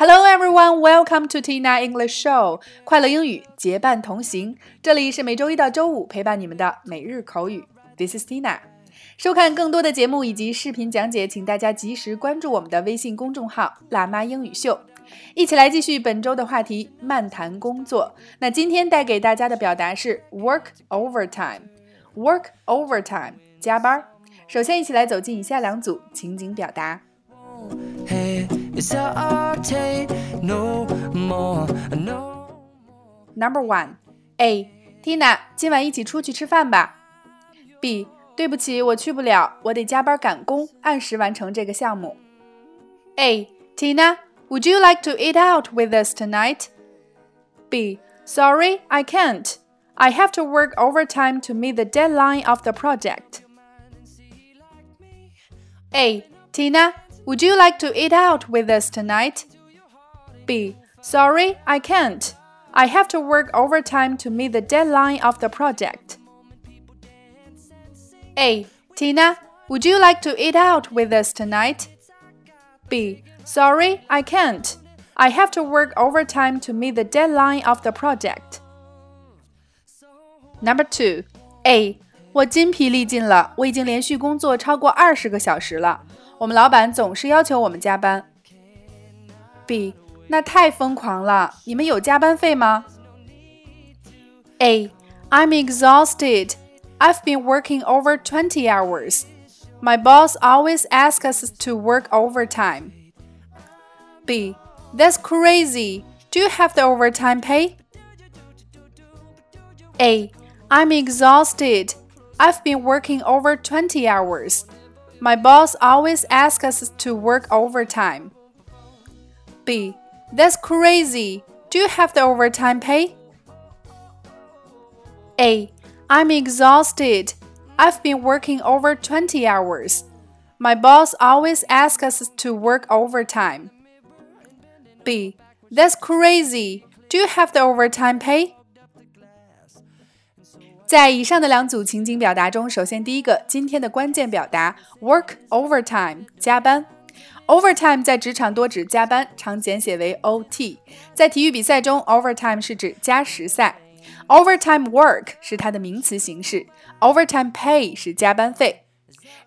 everyone, welcome to Tina English Show。快乐英语结伴同行，这里是每周一到周五陪伴你们的每日口语。This is Tina。收看更多的节目以及视频讲解，请大家及时关注我们的微信公众号“辣妈英语秀”。一起来继续本周的话题：漫谈工作。那今天带给大家的表达是 work overtime。work overtime，加班。首先，一起来走进以下两组情景表达。Number one, A. Tina，今晚一起出去吃饭吧。B. 对不起，我去不了，我得加班赶工，按时完成这个项目。A. Tina, would you like to eat out with us tonight? B. Sorry, I can't. I have to work overtime to meet the deadline of the project. A. Tina, would you like to eat out with us tonight? B. Sorry, I can't. I have to work overtime to meet the deadline of the project. A. Tina, would you like to eat out with us tonight? B. Sorry, I can't. I have to work overtime to meet the deadline of the project. Number two. A. 我筋疲力尽了，我已经连续工作超过二十个小时了。 我们老板总是要求我们加班。B，那太疯狂了！你们有加班费吗？A，I'm exhausted. I've been working over twenty hours. My boss always asks us to work overtime. B, that's crazy. Do you have the overtime pay? A, I'm exhausted. I've been working over 20 hours. My boss always asks us to work overtime. B. That's crazy. Do you have the overtime pay? A. I'm exhausted. I've been working over 20 hours. My boss always asks us to work overtime. B. That's crazy. Do you have the overtime pay? 在以上的两组情景表达中，首先第一个，今天的关键表达 work overtime 加班。overtime 在职场多指加班，常简写为 OT。在体育比赛中，overtime 是指加时赛。overtime work 是它的名词形式，overtime pay 是加班费。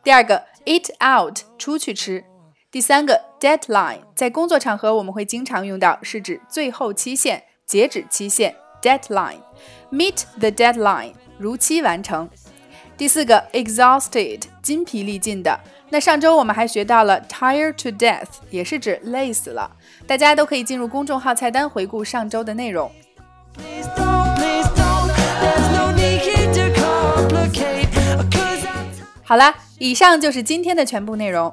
第二个，eat out 出去吃。第三个，deadline 在工作场合我们会经常用到，是指最后期限、截止期限。deadline meet the deadline 如期完成。第四个，exhausted，筋疲力尽的。那上周我们还学到了 tired to death，也是指累死了。大家都可以进入公众号菜单回顾上周的内容。好啦，以上就是今天的全部内容。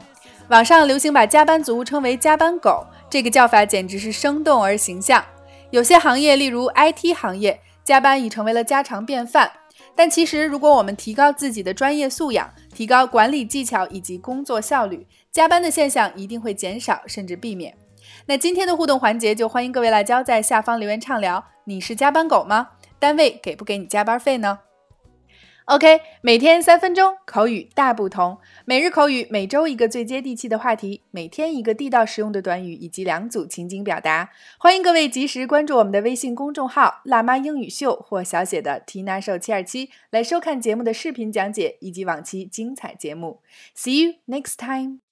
网上流行把加班族称为“加班狗”，这个叫法简直是生动而形象。有些行业，例如 IT 行业，加班已成为了家常便饭。但其实，如果我们提高自己的专业素养，提高管理技巧以及工作效率，加班的现象一定会减少，甚至避免。那今天的互动环节，就欢迎各位辣椒在下方留言畅聊。你是加班狗吗？单位给不给你加班费呢？OK，每天三分钟口语大不同，每日口语每周一个最接地气的话题，每天一个地道实用的短语以及两组情景表达。欢迎各位及时关注我们的微信公众号“辣妈英语秀”或小写的 tinaso 七二七，来收看节目的视频讲解以及往期精彩节目。See you next time.